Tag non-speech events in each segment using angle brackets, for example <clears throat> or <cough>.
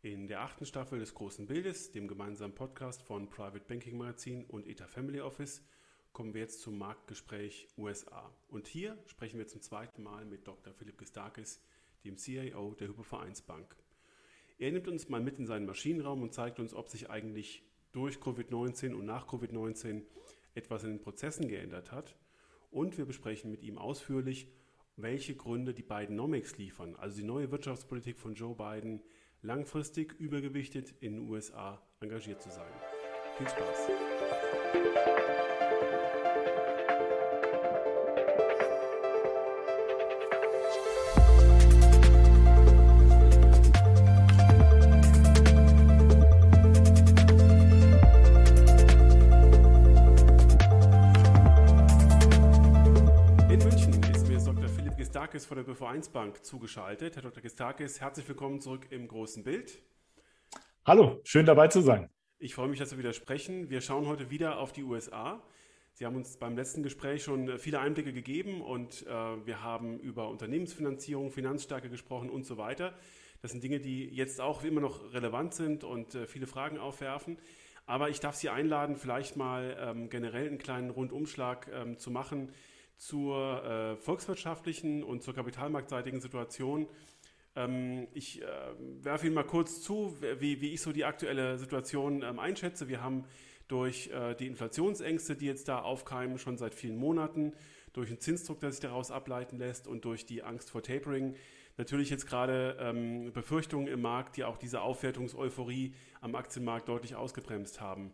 In der achten Staffel des Großen Bildes, dem gemeinsamen Podcast von Private Banking Magazin und ETA Family Office, kommen wir jetzt zum Marktgespräch USA. Und hier sprechen wir zum zweiten Mal mit Dr. Philipp Gistakis, dem CIO der Hypovereinsbank. Er nimmt uns mal mit in seinen Maschinenraum und zeigt uns, ob sich eigentlich durch Covid-19 und nach Covid-19 etwas in den Prozessen geändert hat. Und wir besprechen mit ihm ausführlich, welche Gründe die beiden Nomics liefern, also die neue Wirtschaftspolitik von Joe Biden, langfristig übergewichtet in den USA engagiert zu sein. Viel Spaß! Gistakis von der BV1 zugeschaltet. Herr Dr. Gistakis, herzlich willkommen zurück im großen Bild. Hallo, schön dabei zu sein. Ich freue mich, dass wir wieder sprechen. Wir schauen heute wieder auf die USA. Sie haben uns beim letzten Gespräch schon viele Einblicke gegeben und äh, wir haben über Unternehmensfinanzierung, Finanzstärke gesprochen und so weiter. Das sind Dinge, die jetzt auch immer noch relevant sind und äh, viele Fragen aufwerfen. Aber ich darf Sie einladen, vielleicht mal ähm, generell einen kleinen Rundumschlag ähm, zu machen zur äh, volkswirtschaftlichen und zur kapitalmarktseitigen Situation. Ähm, ich äh, werfe Ihnen mal kurz zu, wie, wie ich so die aktuelle Situation ähm, einschätze. Wir haben durch äh, die Inflationsängste, die jetzt da aufkeimen, schon seit vielen Monaten, durch den Zinsdruck, der sich daraus ableiten lässt und durch die Angst vor Tapering, natürlich jetzt gerade ähm, Befürchtungen im Markt, die auch diese Aufwertungseuphorie am Aktienmarkt deutlich ausgebremst haben.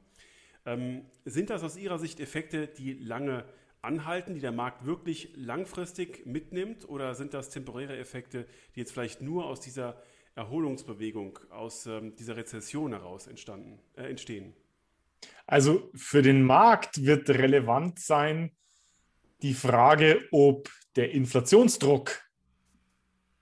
Ähm, sind das aus Ihrer Sicht Effekte, die lange anhalten, die der Markt wirklich langfristig mitnimmt? Oder sind das temporäre Effekte, die jetzt vielleicht nur aus dieser Erholungsbewegung, aus ähm, dieser Rezession heraus entstanden, äh, entstehen? Also für den Markt wird relevant sein die Frage, ob der Inflationsdruck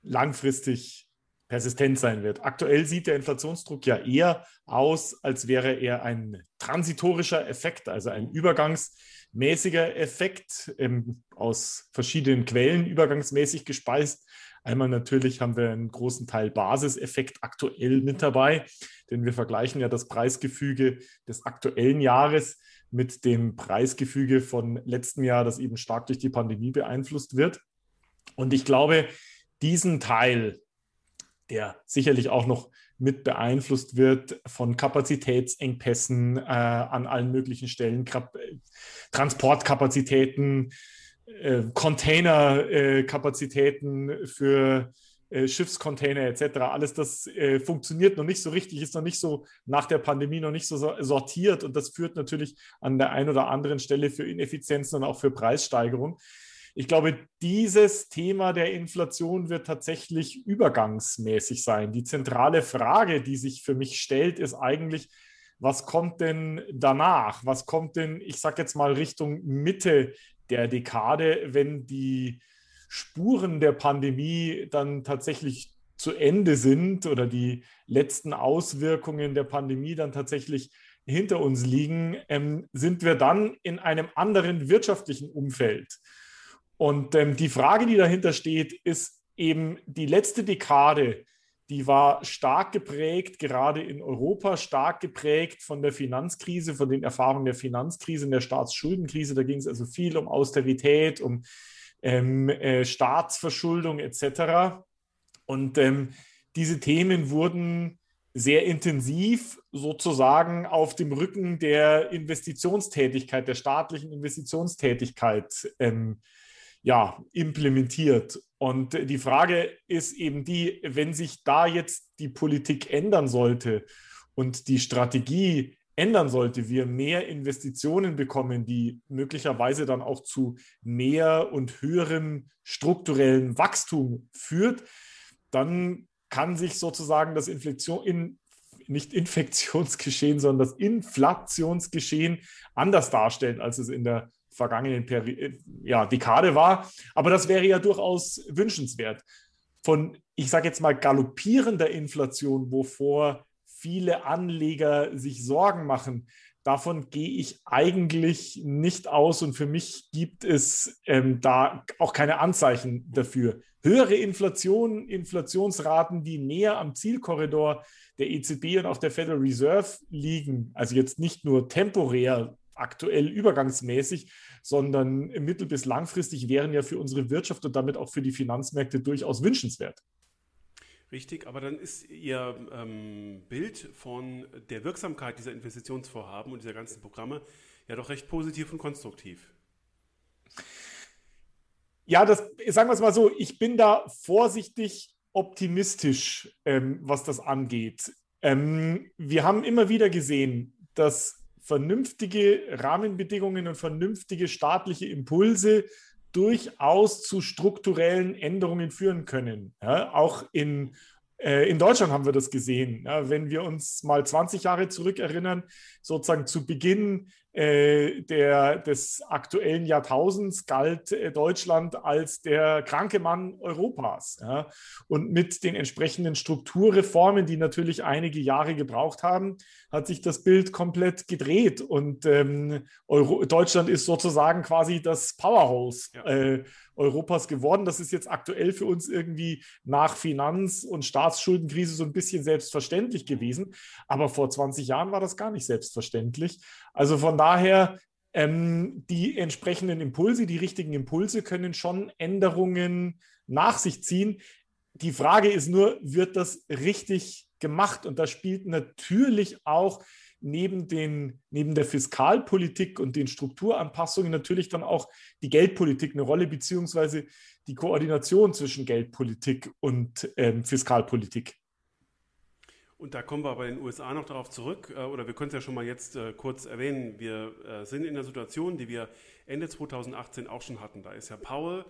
langfristig persistent sein wird. Aktuell sieht der Inflationsdruck ja eher aus, als wäre er ein transitorischer Effekt, also ein Übergangs- mäßiger Effekt ähm, aus verschiedenen Quellen übergangsmäßig gespeist. Einmal natürlich haben wir einen großen Teil Basiseffekt aktuell mit dabei, denn wir vergleichen ja das Preisgefüge des aktuellen Jahres mit dem Preisgefüge von letztem Jahr, das eben stark durch die Pandemie beeinflusst wird. Und ich glaube, diesen Teil, der sicherlich auch noch mit beeinflusst wird von Kapazitätsengpässen äh, an allen möglichen Stellen, Transportkapazitäten, äh, Containerkapazitäten äh, für äh, Schiffscontainer etc. Alles das äh, funktioniert noch nicht so richtig, ist noch nicht so nach der Pandemie noch nicht so sortiert und das führt natürlich an der einen oder anderen Stelle für Ineffizienzen und auch für Preissteigerungen. Ich glaube, dieses Thema der Inflation wird tatsächlich übergangsmäßig sein. Die zentrale Frage, die sich für mich stellt, ist eigentlich, was kommt denn danach? Was kommt denn, ich sage jetzt mal, Richtung Mitte der Dekade, wenn die Spuren der Pandemie dann tatsächlich zu Ende sind oder die letzten Auswirkungen der Pandemie dann tatsächlich hinter uns liegen, ähm, sind wir dann in einem anderen wirtschaftlichen Umfeld. Und ähm, die Frage, die dahinter steht, ist eben die letzte Dekade, die war stark geprägt, gerade in Europa, stark geprägt von der Finanzkrise, von den Erfahrungen der Finanzkrise der Staatsschuldenkrise. Da ging es also viel um Austerität, um ähm, äh, Staatsverschuldung etc. Und ähm, diese Themen wurden sehr intensiv sozusagen auf dem Rücken der Investitionstätigkeit, der staatlichen Investitionstätigkeit ähm, ja, implementiert. Und die Frage ist eben die, wenn sich da jetzt die Politik ändern sollte und die Strategie ändern sollte, wir mehr Investitionen bekommen, die möglicherweise dann auch zu mehr und höherem strukturellen Wachstum führt, dann kann sich sozusagen das Inflation, in, nicht Infektionsgeschehen, sondern das Inflationsgeschehen anders darstellen, als es in der vergangenen Peri äh, ja, Dekade war. Aber das wäre ja durchaus wünschenswert. Von, ich sage jetzt mal, galoppierender Inflation, wovor viele Anleger sich Sorgen machen, Davon gehe ich eigentlich nicht aus und für mich gibt es ähm, da auch keine Anzeichen dafür. Höhere Inflation, Inflationsraten, die näher am Zielkorridor der EZB und auch der Federal Reserve liegen, also jetzt nicht nur temporär, aktuell übergangsmäßig, sondern mittel- bis langfristig wären ja für unsere Wirtschaft und damit auch für die Finanzmärkte durchaus wünschenswert. Richtig, aber dann ist Ihr ähm, Bild von der Wirksamkeit dieser Investitionsvorhaben und dieser ganzen Programme ja doch recht positiv und konstruktiv. Ja, das sagen wir es mal so, ich bin da vorsichtig optimistisch, ähm, was das angeht. Ähm, wir haben immer wieder gesehen, dass vernünftige Rahmenbedingungen und vernünftige staatliche Impulse durchaus zu strukturellen Änderungen führen können. Ja, auch in, äh, in Deutschland haben wir das gesehen. Ja, wenn wir uns mal 20 Jahre zurückerinnern, sozusagen zu Beginn der, des aktuellen Jahrtausends galt äh, Deutschland als der kranke Mann Europas. Ja. Und mit den entsprechenden Strukturreformen, die natürlich einige Jahre gebraucht haben, hat sich das Bild komplett gedreht. Und ähm, Euro Deutschland ist sozusagen quasi das Powerhouse ja. äh, Europas geworden. Das ist jetzt aktuell für uns irgendwie nach Finanz- und Staatsschuldenkrise so ein bisschen selbstverständlich gewesen. Aber vor 20 Jahren war das gar nicht selbstverständlich. Also von daher, ähm, die entsprechenden Impulse, die richtigen Impulse können schon Änderungen nach sich ziehen. Die Frage ist nur, wird das richtig gemacht? Und da spielt natürlich auch neben, den, neben der Fiskalpolitik und den Strukturanpassungen natürlich dann auch die Geldpolitik eine Rolle, beziehungsweise die Koordination zwischen Geldpolitik und ähm, Fiskalpolitik. Und da kommen wir bei den USA noch darauf zurück, äh, oder wir können es ja schon mal jetzt äh, kurz erwähnen. Wir äh, sind in der Situation, die wir Ende 2018 auch schon hatten. Da ist ja Powell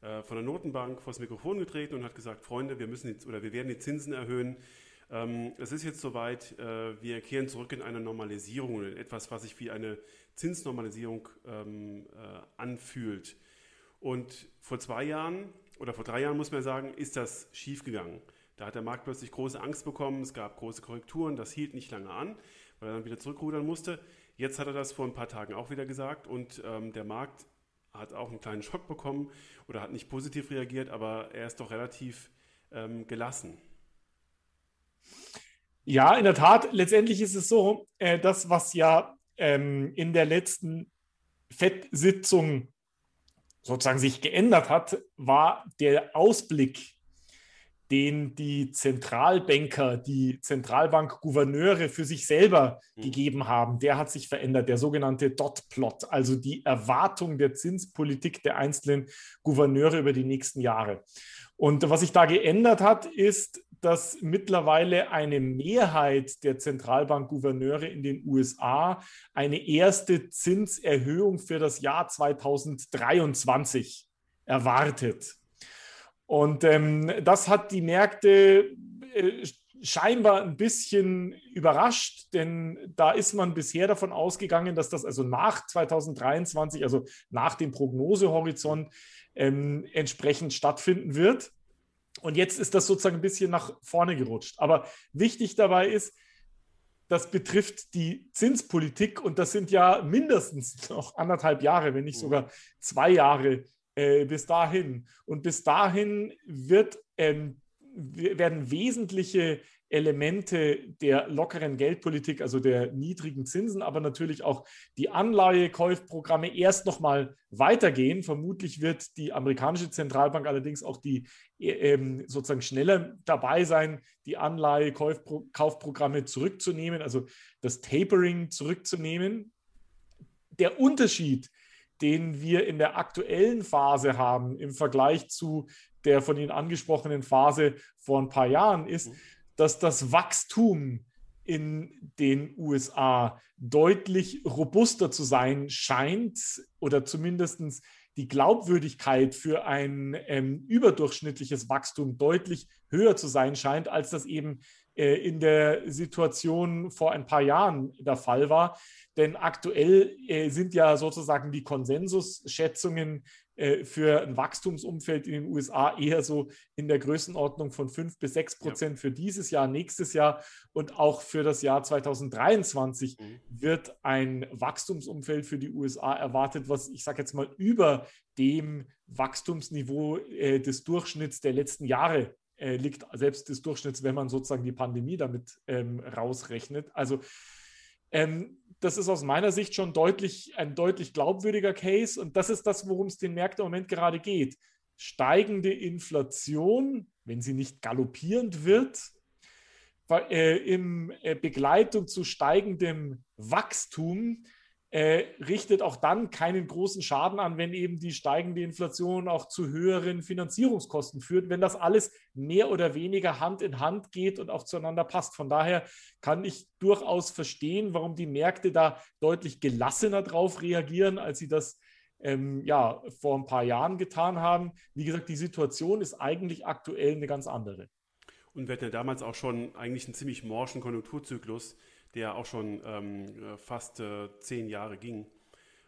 von der Notenbank vor das Mikrofon getreten und hat gesagt, Freunde, wir müssen jetzt, oder wir werden die Zinsen erhöhen. Ähm, es ist jetzt soweit, wir kehren zurück in eine Normalisierung, in etwas, was sich wie eine Zinsnormalisierung ähm, anfühlt. Und vor zwei Jahren oder vor drei Jahren muss man sagen, ist das schiefgegangen. Da hat der Markt plötzlich große Angst bekommen, es gab große Korrekturen, das hielt nicht lange an, weil er dann wieder zurückrudern musste. Jetzt hat er das vor ein paar Tagen auch wieder gesagt und ähm, der Markt hat auch einen kleinen Schock bekommen oder hat nicht positiv reagiert, aber er ist doch relativ ähm, gelassen. Ja, in der Tat, letztendlich ist es so, äh, das, was ja ähm, in der letzten FED-Sitzung sozusagen sich geändert hat, war der Ausblick den die Zentralbanker, die Zentralbankgouverneure für sich selber mhm. gegeben haben, der hat sich verändert, der sogenannte Dot-Plot, also die Erwartung der Zinspolitik der einzelnen Gouverneure über die nächsten Jahre. Und was sich da geändert hat, ist, dass mittlerweile eine Mehrheit der Zentralbankgouverneure in den USA eine erste Zinserhöhung für das Jahr 2023 erwartet. Und ähm, das hat die Märkte äh, scheinbar ein bisschen überrascht, denn da ist man bisher davon ausgegangen, dass das also nach 2023, also nach dem Prognosehorizont, ähm, entsprechend stattfinden wird. Und jetzt ist das sozusagen ein bisschen nach vorne gerutscht. Aber wichtig dabei ist, das betrifft die Zinspolitik und das sind ja mindestens <laughs> noch anderthalb Jahre, wenn nicht sogar zwei Jahre äh, bis dahin. Und bis dahin wird, ähm, werden wesentliche Elemente der lockeren Geldpolitik, also der niedrigen Zinsen, aber natürlich auch die Anleihekäufprogramme erst nochmal weitergehen. Vermutlich wird die amerikanische Zentralbank allerdings auch die äh, ähm, sozusagen schneller dabei sein, die Anleihekaufprogramme zurückzunehmen, also das Tapering zurückzunehmen. Der Unterschied den wir in der aktuellen Phase haben im Vergleich zu der von Ihnen angesprochenen Phase vor ein paar Jahren, ist, mhm. dass das Wachstum in den USA deutlich robuster zu sein scheint oder zumindest die Glaubwürdigkeit für ein ähm, überdurchschnittliches Wachstum deutlich höher zu sein scheint, als das eben äh, in der Situation vor ein paar Jahren der Fall war. Denn aktuell äh, sind ja sozusagen die Konsensusschätzungen äh, für ein Wachstumsumfeld in den USA eher so in der Größenordnung von 5 bis 6 Prozent ja. für dieses Jahr, nächstes Jahr und auch für das Jahr 2023 mhm. wird ein Wachstumsumfeld für die USA erwartet, was ich sage jetzt mal über dem Wachstumsniveau äh, des Durchschnitts der letzten Jahre äh, liegt, selbst des Durchschnitts, wenn man sozusagen die Pandemie damit ähm, rausrechnet. Also ähm, das ist aus meiner Sicht schon deutlich, ein deutlich glaubwürdiger Case und das ist das, worum es den Märkten im Moment gerade geht. Steigende Inflation, wenn sie nicht galoppierend wird, äh, in äh, Begleitung zu steigendem Wachstum äh, richtet auch dann keinen großen Schaden an, wenn eben die steigende Inflation auch zu höheren Finanzierungskosten führt, wenn das alles mehr oder weniger Hand in Hand geht und auch zueinander passt. Von daher kann ich durchaus verstehen, warum die Märkte da deutlich gelassener drauf reagieren, als sie das ähm, ja, vor ein paar Jahren getan haben. Wie gesagt, die Situation ist eigentlich aktuell eine ganz andere. Und wir hatten ja damals auch schon eigentlich einen ziemlich morschen Konjunkturzyklus der auch schon ähm, äh, fast äh, zehn Jahre ging.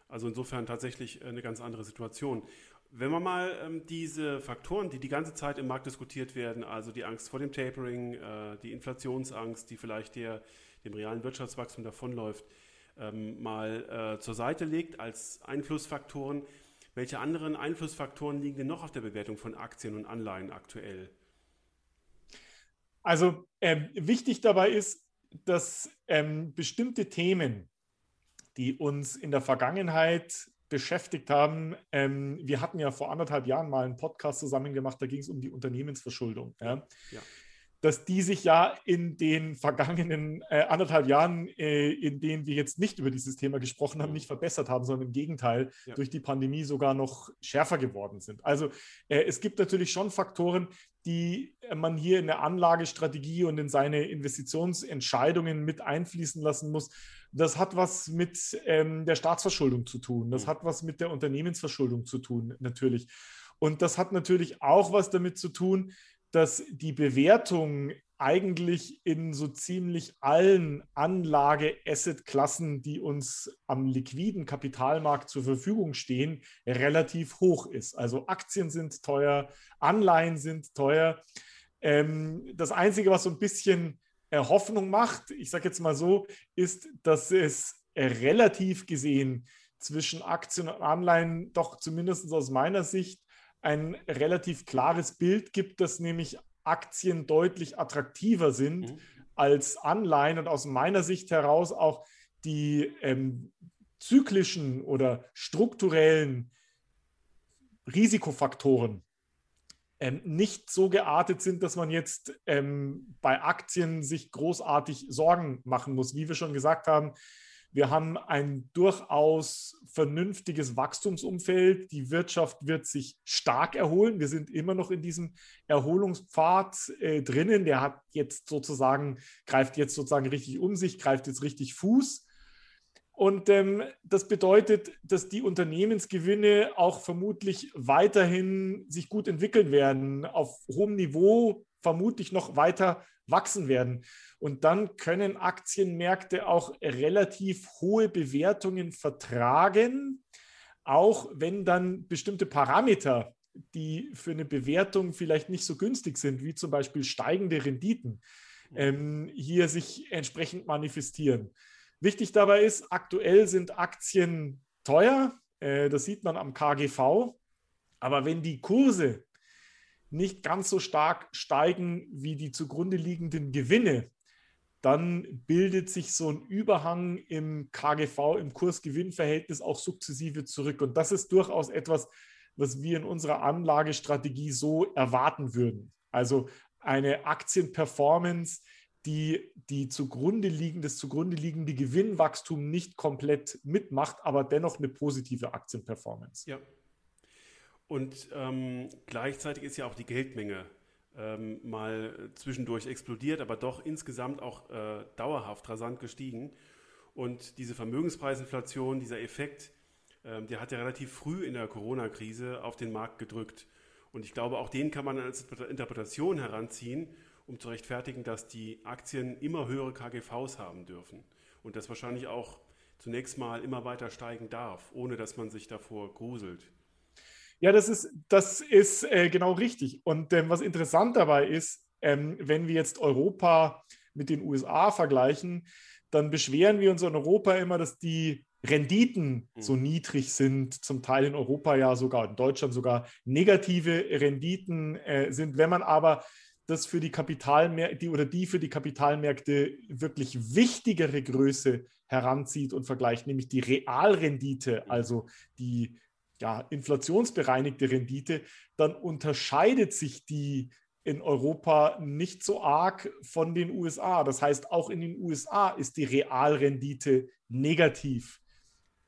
Also insofern tatsächlich eine ganz andere Situation. Wenn man mal ähm, diese Faktoren, die die ganze Zeit im Markt diskutiert werden, also die Angst vor dem Tapering, äh, die Inflationsangst, die vielleicht der, dem realen Wirtschaftswachstum davonläuft, ähm, mal äh, zur Seite legt als Einflussfaktoren, welche anderen Einflussfaktoren liegen denn noch auf der Bewertung von Aktien und Anleihen aktuell? Also äh, wichtig dabei ist, dass ähm, bestimmte Themen, die uns in der Vergangenheit beschäftigt haben, ähm, wir hatten ja vor anderthalb Jahren mal einen Podcast zusammen gemacht, da ging es um die Unternehmensverschuldung. Ja? Ja dass die sich ja in den vergangenen äh, anderthalb Jahren, äh, in denen wir jetzt nicht über dieses Thema gesprochen haben, mhm. nicht verbessert haben, sondern im Gegenteil ja. durch die Pandemie sogar noch schärfer geworden sind. Also äh, es gibt natürlich schon Faktoren, die man hier in der Anlagestrategie und in seine Investitionsentscheidungen mit einfließen lassen muss. Das hat was mit ähm, der Staatsverschuldung zu tun. Das mhm. hat was mit der Unternehmensverschuldung zu tun, natürlich. Und das hat natürlich auch was damit zu tun, dass die Bewertung eigentlich in so ziemlich allen Anlage-Asset-Klassen, die uns am liquiden Kapitalmarkt zur Verfügung stehen, relativ hoch ist. Also Aktien sind teuer, Anleihen sind teuer. Ähm, das Einzige, was so ein bisschen äh, Hoffnung macht, ich sage jetzt mal so, ist, dass es äh, relativ gesehen zwischen Aktien und Anleihen doch zumindest aus meiner Sicht ein relativ klares Bild gibt, dass nämlich Aktien deutlich attraktiver sind mhm. als Anleihen und aus meiner Sicht heraus auch die ähm, zyklischen oder strukturellen Risikofaktoren ähm, nicht so geartet sind, dass man jetzt ähm, bei Aktien sich großartig Sorgen machen muss. Wie wir schon gesagt haben, wir haben ein durchaus vernünftiges Wachstumsumfeld. Die Wirtschaft wird sich stark erholen. Wir sind immer noch in diesem Erholungspfad äh, drinnen. Der hat jetzt sozusagen, greift jetzt sozusagen richtig um sich, greift jetzt richtig Fuß. Und ähm, das bedeutet, dass die Unternehmensgewinne auch vermutlich weiterhin sich gut entwickeln werden, auf hohem Niveau vermutlich noch weiter wachsen werden. Und dann können Aktienmärkte auch relativ hohe Bewertungen vertragen, auch wenn dann bestimmte Parameter, die für eine Bewertung vielleicht nicht so günstig sind, wie zum Beispiel steigende Renditen, ähm, hier sich entsprechend manifestieren. Wichtig dabei ist, aktuell sind Aktien teuer, äh, das sieht man am KGV, aber wenn die Kurse nicht ganz so stark steigen wie die zugrunde liegenden Gewinne, dann bildet sich so ein Überhang im KGV, im Kurs-Gewinn-Verhältnis auch sukzessive zurück. Und das ist durchaus etwas, was wir in unserer Anlagestrategie so erwarten würden. Also eine Aktienperformance, die, die zugrunde liegen, das zugrunde liegende Gewinnwachstum nicht komplett mitmacht, aber dennoch eine positive Aktienperformance. Ja, und ähm, gleichzeitig ist ja auch die Geldmenge ähm, mal zwischendurch explodiert, aber doch insgesamt auch äh, dauerhaft rasant gestiegen. Und diese Vermögenspreisinflation, dieser Effekt, ähm, der hat ja relativ früh in der Corona-Krise auf den Markt gedrückt. Und ich glaube, auch den kann man als Interpretation heranziehen, um zu rechtfertigen, dass die Aktien immer höhere KGVs haben dürfen. Und das wahrscheinlich auch zunächst mal immer weiter steigen darf, ohne dass man sich davor gruselt. Ja, das ist, das ist äh, genau richtig. Und ähm, was interessant dabei ist, ähm, wenn wir jetzt Europa mit den USA vergleichen, dann beschweren wir uns in Europa immer, dass die Renditen so mhm. niedrig sind, zum Teil in Europa ja sogar, in Deutschland sogar negative Renditen äh, sind. Wenn man aber das für die Kapitalmärkte oder die für die Kapitalmärkte wirklich wichtigere Größe heranzieht und vergleicht, nämlich die Realrendite, mhm. also die ja, inflationsbereinigte Rendite, dann unterscheidet sich die in Europa nicht so arg von den USA. Das heißt, auch in den USA ist die Realrendite negativ.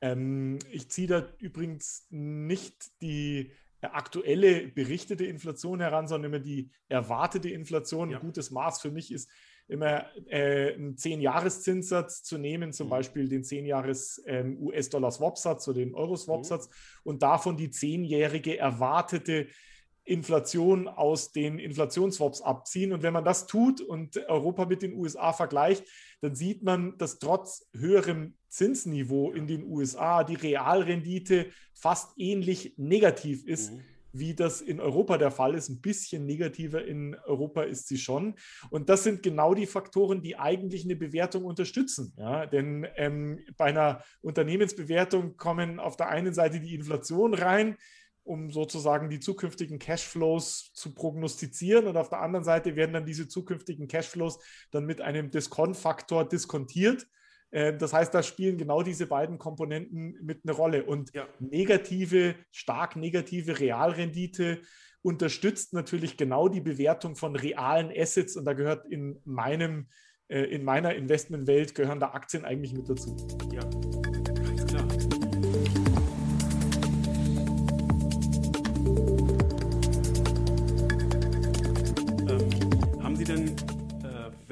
Ähm, ich ziehe da übrigens nicht die aktuelle berichtete Inflation heran, sondern immer die erwartete Inflation. Ja. Ein gutes Maß für mich ist immer äh, einen 10-Jahres-Zinssatz zu nehmen, zum mhm. Beispiel den 10-Jahres-US-Dollar-Swap-Satz ähm, oder den Euro-Swap-Satz mhm. und davon die 10-jährige erwartete Inflation aus den Inflationsswaps abziehen. Und wenn man das tut und Europa mit den USA vergleicht, dann sieht man, dass trotz höherem Zinsniveau in den USA die Realrendite fast ähnlich negativ ist. Mhm. Wie das in Europa der Fall ist. Ein bisschen negativer in Europa ist sie schon. Und das sind genau die Faktoren, die eigentlich eine Bewertung unterstützen. Ja? Denn ähm, bei einer Unternehmensbewertung kommen auf der einen Seite die Inflation rein, um sozusagen die zukünftigen Cashflows zu prognostizieren. Und auf der anderen Seite werden dann diese zukünftigen Cashflows dann mit einem Diskontfaktor diskontiert. Äh, das heißt, da spielen genau diese beiden Komponenten mit eine Rolle. Und ja. negative, stark negative Realrendite unterstützt natürlich genau die Bewertung von realen Assets. Und da gehört in meinem, äh, in meiner Investmentwelt gehören da Aktien eigentlich mit dazu. Ja, ganz klar.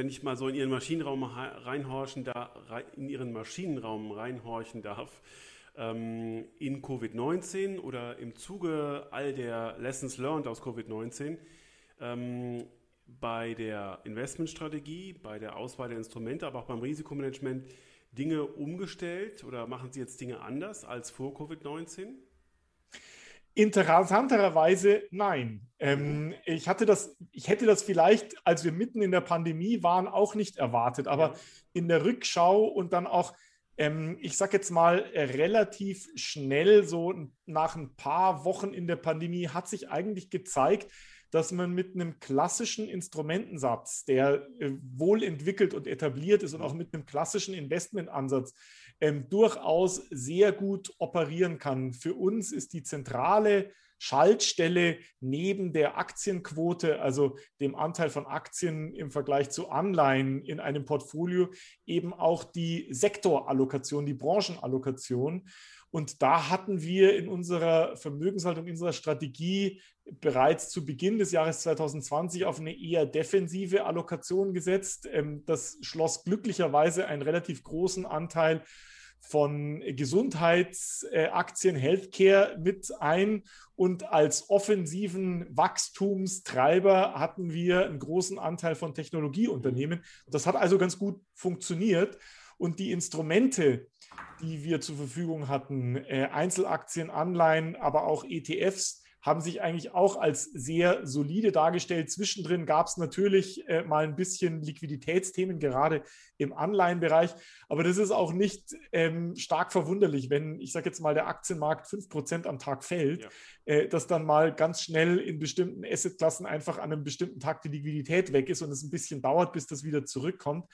Wenn ich mal so in Ihren Maschinenraum reinhorchen da, in Ihren Maschinenraum reinhorchen darf, ähm, in Covid-19 oder im Zuge all der Lessons learned aus Covid-19, ähm, bei der Investmentstrategie, bei der Auswahl der Instrumente, aber auch beim Risikomanagement Dinge umgestellt oder machen Sie jetzt Dinge anders als vor Covid-19? Interessanterweise nein. Ähm, ich, hatte das, ich hätte das vielleicht, als wir mitten in der Pandemie waren, auch nicht erwartet. Aber ja. in der Rückschau und dann auch, ähm, ich sage jetzt mal, relativ schnell, so nach ein paar Wochen in der Pandemie, hat sich eigentlich gezeigt, dass man mit einem klassischen Instrumentensatz, der äh, wohl entwickelt und etabliert ist und auch mit einem klassischen Investmentansatz ähm, durchaus sehr gut operieren kann. Für uns ist die zentrale Schaltstelle neben der Aktienquote, also dem Anteil von Aktien im Vergleich zu Anleihen in einem Portfolio, eben auch die Sektorallokation, die Branchenallokation. Und da hatten wir in unserer Vermögenshaltung, in unserer Strategie bereits zu Beginn des Jahres 2020 auf eine eher defensive Allokation gesetzt. Ähm, das schloss glücklicherweise einen relativ großen Anteil von Gesundheitsaktien, Healthcare mit ein. Und als offensiven Wachstumstreiber hatten wir einen großen Anteil von Technologieunternehmen. Das hat also ganz gut funktioniert. Und die Instrumente, die wir zur Verfügung hatten, äh, Einzelaktien, Anleihen, aber auch ETFs, haben sich eigentlich auch als sehr solide dargestellt. Zwischendrin gab es natürlich äh, mal ein bisschen Liquiditätsthemen, gerade im Anleihenbereich. Aber das ist auch nicht ähm, stark verwunderlich, wenn, ich sage jetzt mal, der Aktienmarkt 5% am Tag fällt, ja. äh, dass dann mal ganz schnell in bestimmten Assetklassen einfach an einem bestimmten Tag die Liquidität weg ist und es ein bisschen dauert, bis das wieder zurückkommt.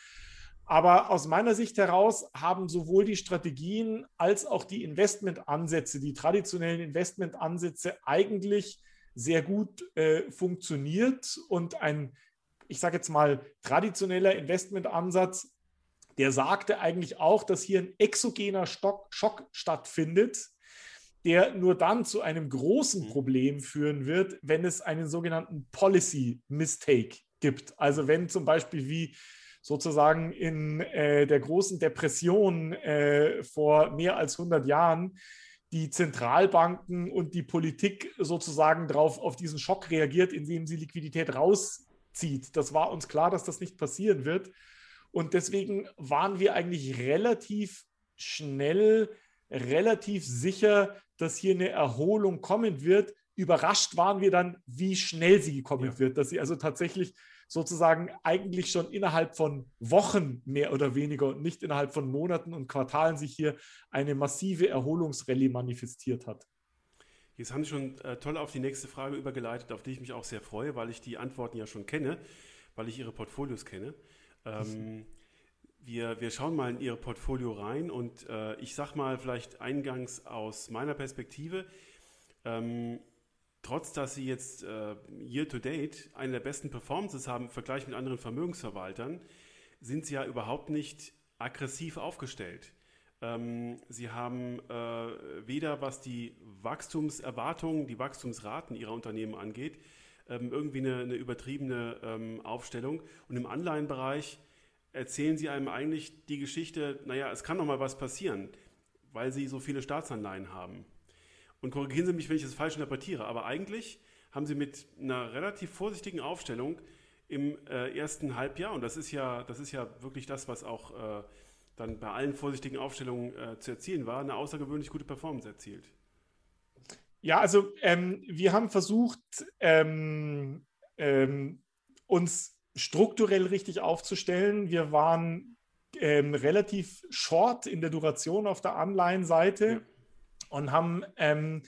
Aber aus meiner Sicht heraus haben sowohl die Strategien als auch die Investmentansätze, die traditionellen Investmentansätze eigentlich sehr gut äh, funktioniert und ein, ich sage jetzt mal, traditioneller Investmentansatz, der sagte eigentlich auch, dass hier ein exogener Stock, Schock stattfindet, der nur dann zu einem großen mhm. Problem führen wird, wenn es einen sogenannten Policy Mistake gibt. Also wenn zum Beispiel wie sozusagen in äh, der großen Depression äh, vor mehr als 100 Jahren die Zentralbanken und die Politik sozusagen drauf auf diesen Schock reagiert, indem sie Liquidität rauszieht. Das war uns klar, dass das nicht passieren wird. Und deswegen waren wir eigentlich relativ schnell, relativ sicher, dass hier eine Erholung kommen wird, überrascht waren wir dann, wie schnell sie gekommen ja. wird, dass sie also tatsächlich sozusagen eigentlich schon innerhalb von Wochen mehr oder weniger und nicht innerhalb von Monaten und Quartalen sich hier eine massive Erholungsrallye manifestiert hat. Jetzt haben Sie schon äh, toll auf die nächste Frage übergeleitet, auf die ich mich auch sehr freue, weil ich die Antworten ja schon kenne, weil ich Ihre Portfolios kenne. Ähm, wir, wir schauen mal in Ihr Portfolio rein und äh, ich sage mal vielleicht eingangs aus meiner Perspektive, ähm, trotz dass Sie jetzt äh, year to date eine der besten Performances haben im Vergleich mit anderen Vermögensverwaltern, sind Sie ja überhaupt nicht aggressiv aufgestellt. Ähm, Sie haben äh, weder was die Wachstumserwartungen, die Wachstumsraten Ihrer Unternehmen angeht, ähm, irgendwie eine, eine übertriebene ähm, Aufstellung. Und im Anleihenbereich erzählen Sie einem eigentlich die Geschichte, naja, es kann noch mal was passieren, weil Sie so viele Staatsanleihen haben. Und korrigieren Sie mich, wenn ich das falsch interpretiere, aber eigentlich haben Sie mit einer relativ vorsichtigen Aufstellung im äh, ersten Halbjahr, und das ist ja, das ist ja wirklich das, was auch äh, dann bei allen vorsichtigen Aufstellungen äh, zu erzielen war, eine außergewöhnlich gute Performance erzielt. Ja, also ähm, wir haben versucht, ähm, ähm, uns strukturell richtig aufzustellen. Wir waren ähm, relativ short in der Duration auf der Anleihenseite ja. Und haben ähm,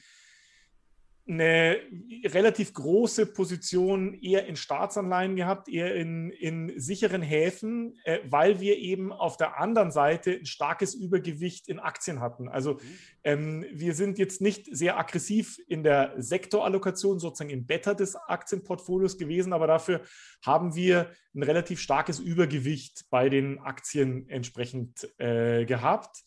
eine relativ große Position eher in Staatsanleihen gehabt, eher in, in sicheren Häfen, äh, weil wir eben auf der anderen Seite ein starkes Übergewicht in Aktien hatten. Also ähm, wir sind jetzt nicht sehr aggressiv in der Sektorallokation, sozusagen im Beta des Aktienportfolios gewesen, aber dafür haben wir ein relativ starkes Übergewicht bei den Aktien entsprechend äh, gehabt.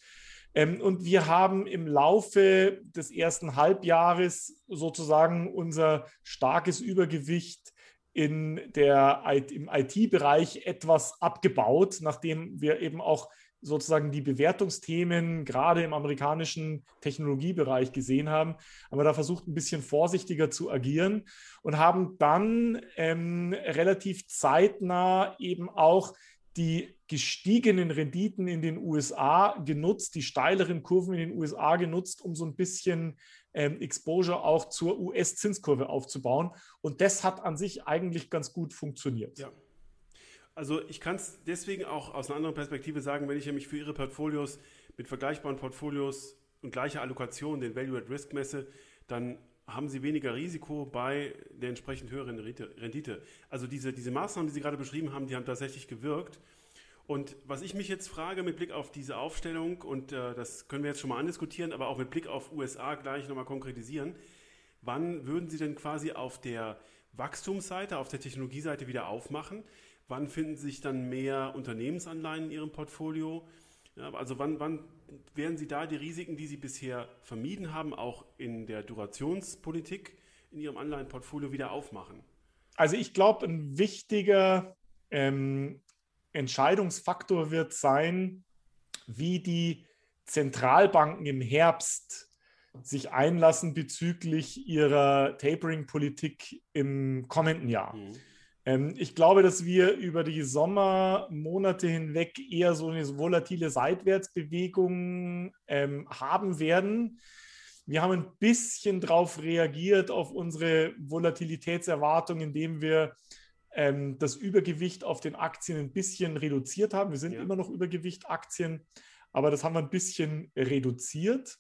Ähm, und wir haben im Laufe des ersten Halbjahres sozusagen unser starkes Übergewicht in der, im IT-Bereich etwas abgebaut, nachdem wir eben auch sozusagen die Bewertungsthemen gerade im amerikanischen Technologiebereich gesehen haben, haben wir da versucht, ein bisschen vorsichtiger zu agieren und haben dann ähm, relativ zeitnah eben auch die gestiegenen Renditen in den USA genutzt, die steileren Kurven in den USA genutzt, um so ein bisschen ähm, Exposure auch zur US-Zinskurve aufzubauen. Und das hat an sich eigentlich ganz gut funktioniert. Ja. Also ich kann es deswegen auch aus einer anderen Perspektive sagen, wenn ich mich für Ihre Portfolios mit vergleichbaren Portfolios und gleicher Allokation den Value at Risk messe, dann haben Sie weniger Risiko bei der entsprechend höheren Rendite. Also diese, diese Maßnahmen, die Sie gerade beschrieben haben, die haben tatsächlich gewirkt. Und was ich mich jetzt frage mit Blick auf diese Aufstellung, und äh, das können wir jetzt schon mal andiskutieren, aber auch mit Blick auf USA gleich nochmal konkretisieren, wann würden Sie denn quasi auf der Wachstumsseite, auf der Technologieseite wieder aufmachen? Wann finden sich dann mehr Unternehmensanleihen in Ihrem Portfolio? Ja, also wann, wann werden Sie da die Risiken, die Sie bisher vermieden haben, auch in der Durationspolitik in Ihrem Anleihenportfolio wieder aufmachen? Also ich glaube, ein wichtiger ähm, Entscheidungsfaktor wird sein, wie die Zentralbanken im Herbst sich einlassen bezüglich ihrer Tapering-Politik im kommenden Jahr. Mhm. Ähm, ich glaube, dass wir über die Sommermonate hinweg eher so eine volatile Seitwärtsbewegung ähm, haben werden. Wir haben ein bisschen darauf reagiert, auf unsere Volatilitätserwartung, indem wir ähm, das Übergewicht auf den Aktien ein bisschen reduziert haben. Wir sind ja. immer noch Übergewicht Aktien, aber das haben wir ein bisschen reduziert.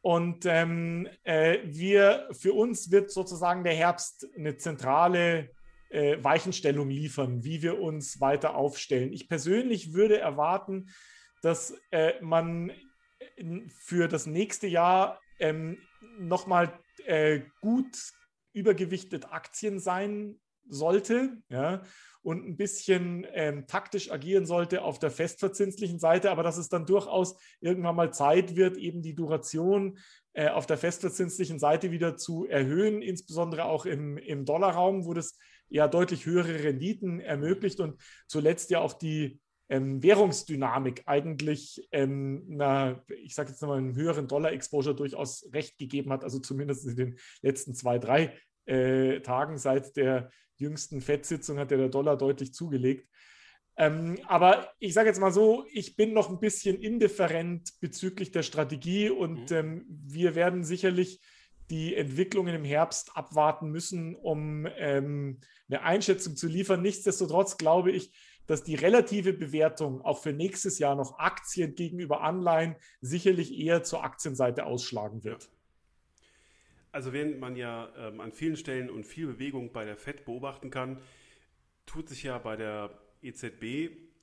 Und ähm, äh, wir, für uns wird sozusagen der Herbst eine zentrale äh, Weichenstellung liefern, wie wir uns weiter aufstellen. Ich persönlich würde erwarten, dass äh, man für das nächste Jahr ähm, nochmal äh, gut übergewichtet Aktien sein sollte ja, und ein bisschen ähm, taktisch agieren sollte auf der festverzinslichen Seite, aber dass es dann durchaus irgendwann mal Zeit wird, eben die Duration äh, auf der festverzinslichen Seite wieder zu erhöhen, insbesondere auch im, im Dollarraum, wo das ja deutlich höhere Renditen ermöglicht und zuletzt ja auch die ähm, Währungsdynamik eigentlich, ähm, na, ich sage jetzt mal, einen höheren Dollar-Exposure durchaus recht gegeben hat, also zumindest in den letzten zwei, drei äh, Tagen seit der jüngsten FED-Sitzung hat ja der Dollar deutlich zugelegt. Ähm, aber ich sage jetzt mal so, ich bin noch ein bisschen indifferent bezüglich der Strategie und mhm. ähm, wir werden sicherlich die Entwicklungen im Herbst abwarten müssen, um ähm, eine Einschätzung zu liefern. Nichtsdestotrotz glaube ich, dass die relative Bewertung auch für nächstes Jahr noch Aktien gegenüber Anleihen sicherlich eher zur Aktienseite ausschlagen wird. Also während man ja ähm, an vielen Stellen und viel Bewegung bei der FED beobachten kann, tut sich ja bei der EZB,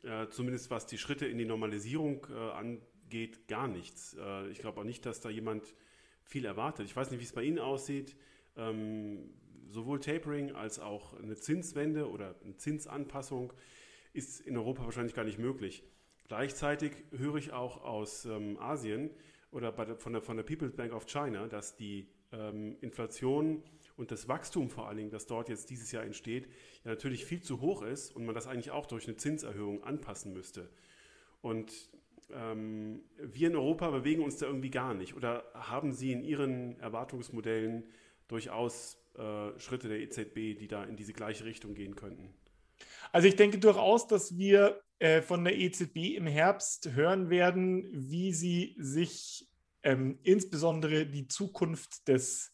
äh, zumindest was die Schritte in die Normalisierung äh, angeht, gar nichts. Äh, ich glaube auch nicht, dass da jemand viel erwartet. Ich weiß nicht, wie es bei Ihnen aussieht. Ähm, sowohl Tapering als auch eine Zinswende oder eine Zinsanpassung ist in Europa wahrscheinlich gar nicht möglich. Gleichzeitig höre ich auch aus ähm, Asien oder der, von, der, von der People's Bank of China, dass die ähm, Inflation und das Wachstum vor allen Dingen, das dort jetzt dieses Jahr entsteht, ja natürlich viel zu hoch ist und man das eigentlich auch durch eine Zinserhöhung anpassen müsste. Und ähm, wir in Europa bewegen uns da irgendwie gar nicht. Oder haben Sie in Ihren Erwartungsmodellen durchaus äh, Schritte der EZB, die da in diese gleiche Richtung gehen könnten? Also ich denke durchaus, dass wir äh, von der EZB im Herbst hören werden, wie sie sich ähm, insbesondere die Zukunft des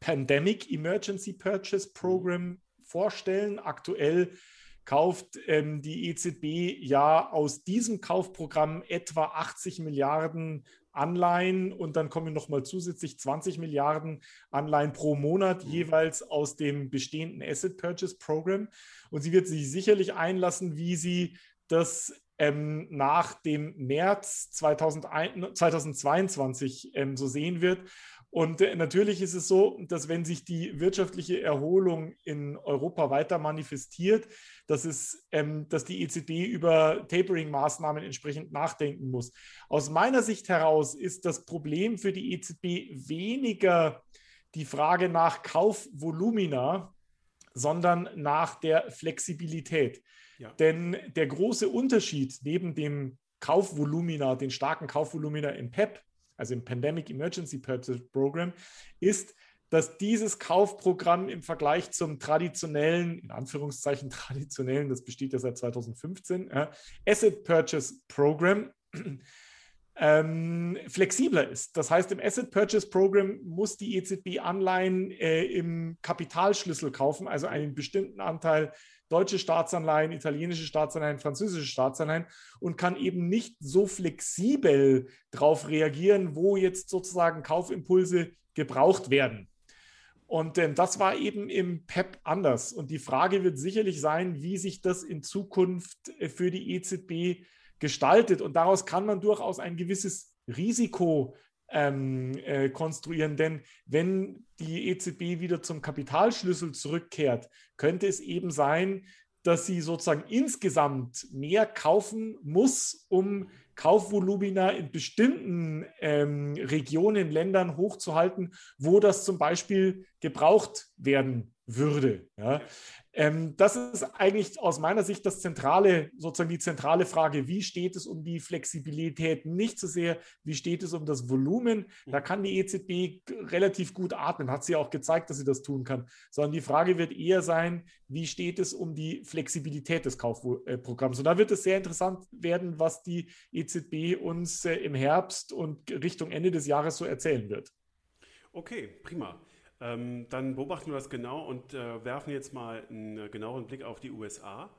Pandemic Emergency Purchase Program vorstellen. Aktuell kauft ähm, die EZB ja aus diesem Kaufprogramm etwa 80 Milliarden Anleihen und dann kommen nochmal zusätzlich 20 Milliarden Anleihen pro Monat mhm. jeweils aus dem bestehenden Asset Purchase Program. Und sie wird sich sicherlich einlassen, wie sie das ähm, nach dem März 2001, 2022 ähm, so sehen wird. Und äh, natürlich ist es so, dass wenn sich die wirtschaftliche Erholung in Europa weiter manifestiert, dass, es, ähm, dass die EZB über Tapering-Maßnahmen entsprechend nachdenken muss. Aus meiner Sicht heraus ist das Problem für die EZB weniger die Frage nach Kaufvolumina, sondern nach der Flexibilität. Ja. Denn der große Unterschied neben dem Kaufvolumina, den starken Kaufvolumina im PEP, also im Pandemic Emergency Purchase Program, ist, dass dieses Kaufprogramm im Vergleich zum traditionellen, in Anführungszeichen <laughs> traditionellen, das besteht ja seit 2015, äh, Asset Purchase Program, <clears throat> ähm, flexibler ist. Das heißt, im Asset Purchase Program muss die EZB Anleihen äh, im Kapitalschlüssel kaufen, also einen bestimmten Anteil deutsche Staatsanleihen, italienische Staatsanleihen, französische Staatsanleihen und kann eben nicht so flexibel darauf reagieren, wo jetzt sozusagen Kaufimpulse gebraucht werden. Und ähm, das war eben im PEP anders. Und die Frage wird sicherlich sein, wie sich das in Zukunft äh, für die EZB gestaltet. Und daraus kann man durchaus ein gewisses Risiko ähm, äh, konstruieren. Denn wenn die EZB wieder zum Kapitalschlüssel zurückkehrt, könnte es eben sein, dass sie sozusagen insgesamt mehr kaufen muss, um Kaufvolumina in bestimmten ähm, Regionen, Ländern hochzuhalten, wo das zum Beispiel gebraucht werden würde. Ja. Ähm, das ist eigentlich aus meiner Sicht das zentrale, sozusagen die zentrale Frage. Wie steht es um die Flexibilität? Nicht so sehr, wie steht es um das Volumen? Da mhm. kann die EZB relativ gut atmen, hat sie auch gezeigt, dass sie das tun kann. Sondern die Frage wird eher sein, wie steht es um die Flexibilität des Kaufprogramms? Und da wird es sehr interessant werden, was die EZB uns äh, im Herbst und Richtung Ende des Jahres so erzählen wird. Okay, prima. Ähm, dann beobachten wir das genau und äh, werfen jetzt mal einen äh, genaueren Blick auf die USA.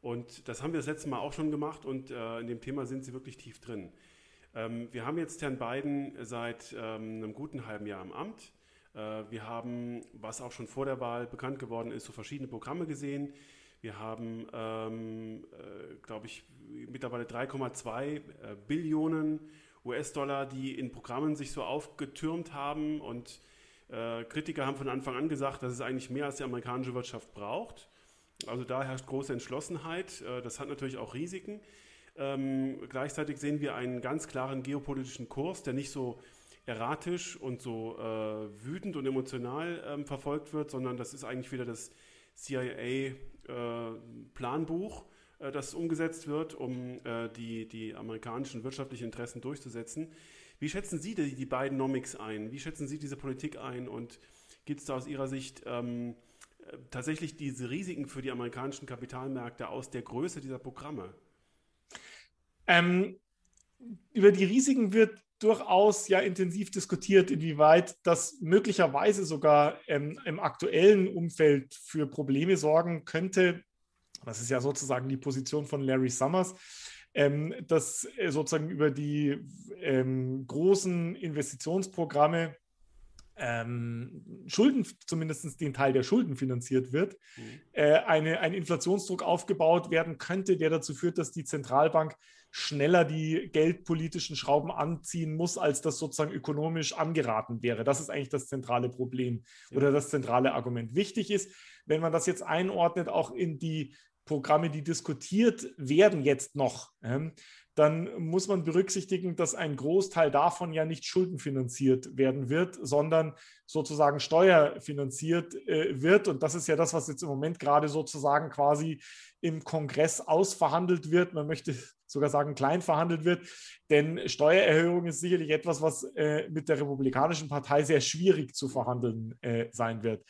Und das haben wir das letzte Mal auch schon gemacht und äh, in dem Thema sind sie wirklich tief drin. Ähm, wir haben jetzt Herrn Biden seit ähm, einem guten halben Jahr im Amt. Äh, wir haben, was auch schon vor der Wahl bekannt geworden ist, so verschiedene Programme gesehen. Wir haben, ähm, äh, glaube ich, mittlerweile 3,2 äh, Billionen US-Dollar, die in Programmen sich so aufgetürmt haben und äh, Kritiker haben von Anfang an gesagt, dass es eigentlich mehr als die amerikanische Wirtschaft braucht. Also da herrscht große Entschlossenheit. Äh, das hat natürlich auch Risiken. Ähm, gleichzeitig sehen wir einen ganz klaren geopolitischen Kurs, der nicht so erratisch und so äh, wütend und emotional ähm, verfolgt wird, sondern das ist eigentlich wieder das CIA-Planbuch, äh, äh, das umgesetzt wird, um äh, die, die amerikanischen wirtschaftlichen Interessen durchzusetzen. Wie schätzen Sie die, die beiden Nomics ein? Wie schätzen Sie diese Politik ein? Und gibt es da aus Ihrer Sicht ähm, äh, tatsächlich diese Risiken für die amerikanischen Kapitalmärkte aus der Größe dieser Programme? Ähm, über die Risiken wird durchaus ja intensiv diskutiert, inwieweit das möglicherweise sogar ähm, im aktuellen Umfeld für Probleme sorgen könnte. Das ist ja sozusagen die Position von Larry Summers, ähm, dass äh, sozusagen über die ähm, großen Investitionsprogramme ähm, Schulden, zumindest den Teil der Schulden finanziert wird, mhm. äh, eine, ein Inflationsdruck aufgebaut werden könnte, der dazu führt, dass die Zentralbank schneller die geldpolitischen Schrauben anziehen muss, als das sozusagen ökonomisch angeraten wäre. Das ist eigentlich das zentrale Problem ja. oder das zentrale Argument. Wichtig ist, wenn man das jetzt einordnet, auch in die Programme, die diskutiert werden jetzt noch, ähm, dann muss man berücksichtigen, dass ein Großteil davon ja nicht schuldenfinanziert werden wird, sondern sozusagen steuerfinanziert äh, wird. Und das ist ja das, was jetzt im Moment gerade sozusagen quasi im Kongress ausverhandelt wird. Man möchte <laughs> sogar sagen, klein verhandelt wird. Denn Steuererhöhung ist sicherlich etwas, was äh, mit der Republikanischen Partei sehr schwierig zu verhandeln äh, sein wird.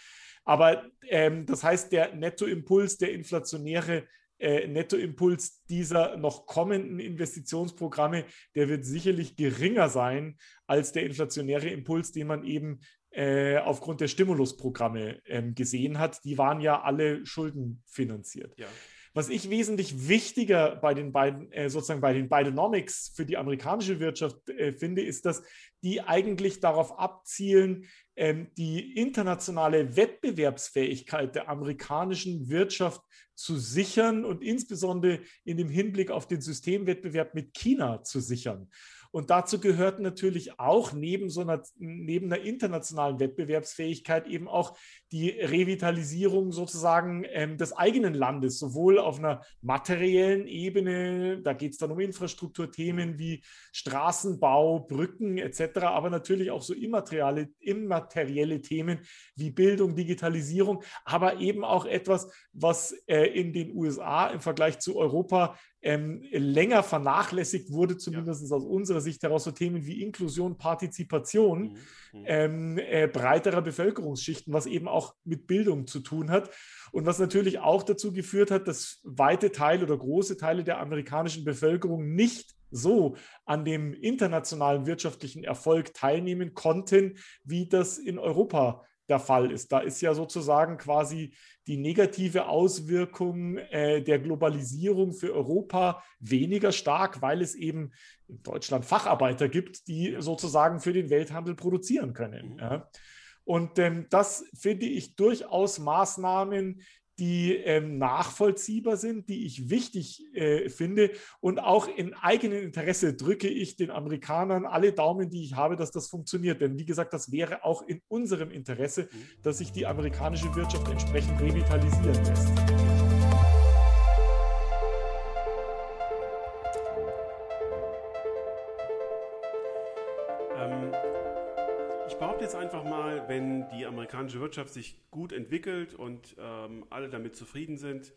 Aber ähm, das heißt, der Nettoimpuls, der inflationäre äh, Nettoimpuls dieser noch kommenden Investitionsprogramme, der wird sicherlich geringer sein als der inflationäre Impuls, den man eben äh, aufgrund der Stimulusprogramme ähm, gesehen hat. Die waren ja alle schuldenfinanziert. Ja. Was ich wesentlich wichtiger bei den beiden, äh, sozusagen bei den Bidenomics für die amerikanische Wirtschaft äh, finde, ist, dass die eigentlich darauf abzielen, ähm, die internationale Wettbewerbsfähigkeit der amerikanischen Wirtschaft zu sichern und insbesondere in dem Hinblick auf den Systemwettbewerb mit China zu sichern. Und dazu gehört natürlich auch neben so einer, neben einer internationalen Wettbewerbsfähigkeit eben auch die Revitalisierung sozusagen ähm, des eigenen Landes, sowohl auf einer materiellen Ebene, da geht es dann um Infrastrukturthemen wie Straßenbau, Brücken etc., aber natürlich auch so immaterielle, immaterielle Themen wie Bildung, Digitalisierung, aber eben auch etwas, was äh, in den USA im Vergleich zu Europa ähm, länger vernachlässigt wurde, zumindest ja. aus unserer Sicht heraus, so Themen wie Inklusion, Partizipation mhm. mhm. ähm, äh, breiterer Bevölkerungsschichten, was eben auch mit Bildung zu tun hat und was natürlich auch dazu geführt hat, dass weite Teile oder große Teile der amerikanischen Bevölkerung nicht so an dem internationalen wirtschaftlichen Erfolg teilnehmen konnten, wie das in Europa der Fall ist. Da ist ja sozusagen quasi die negative Auswirkung äh, der Globalisierung für Europa weniger stark, weil es eben in Deutschland Facharbeiter gibt, die sozusagen für den Welthandel produzieren können. Mhm. Ja. Und ähm, das finde ich durchaus Maßnahmen, die ähm, nachvollziehbar sind, die ich wichtig äh, finde. Und auch in eigenem Interesse drücke ich den Amerikanern alle Daumen, die ich habe, dass das funktioniert. Denn wie gesagt, das wäre auch in unserem Interesse, dass sich die amerikanische Wirtschaft entsprechend revitalisieren lässt. Wenn die amerikanische Wirtschaft sich gut entwickelt und ähm, alle damit zufrieden sind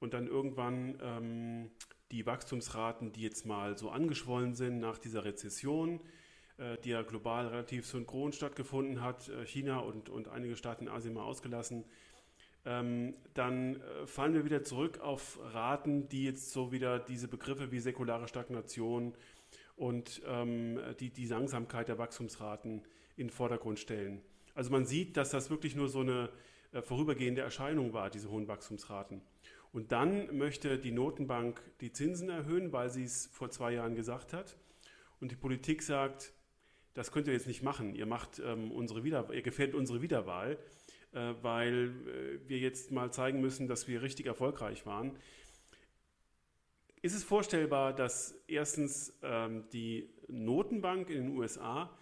und dann irgendwann ähm, die Wachstumsraten, die jetzt mal so angeschwollen sind nach dieser Rezession, äh, die ja global relativ synchron stattgefunden hat, äh, China und, und einige Staaten in Asien mal ausgelassen, ähm, dann äh, fallen wir wieder zurück auf Raten, die jetzt so wieder diese Begriffe wie säkulare Stagnation und ähm, die, die Langsamkeit der Wachstumsraten in den Vordergrund stellen. Also man sieht, dass das wirklich nur so eine äh, vorübergehende Erscheinung war, diese hohen Wachstumsraten. Und dann möchte die Notenbank die Zinsen erhöhen, weil sie es vor zwei Jahren gesagt hat. Und die Politik sagt, das könnt ihr jetzt nicht machen. Ihr macht ähm, unsere Wieder ihr gefährdet unsere Wiederwahl, äh, weil äh, wir jetzt mal zeigen müssen, dass wir richtig erfolgreich waren. Ist es vorstellbar, dass erstens ähm, die Notenbank in den USA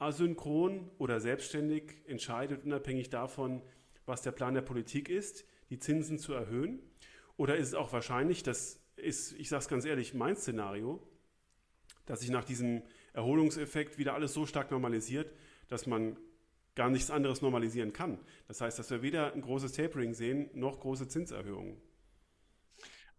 asynchron oder selbstständig entscheidet, unabhängig davon, was der Plan der Politik ist, die Zinsen zu erhöhen? Oder ist es auch wahrscheinlich, das ist, ich sage es ganz ehrlich, mein Szenario, dass sich nach diesem Erholungseffekt wieder alles so stark normalisiert, dass man gar nichts anderes normalisieren kann. Das heißt, dass wir weder ein großes Tapering sehen, noch große Zinserhöhungen.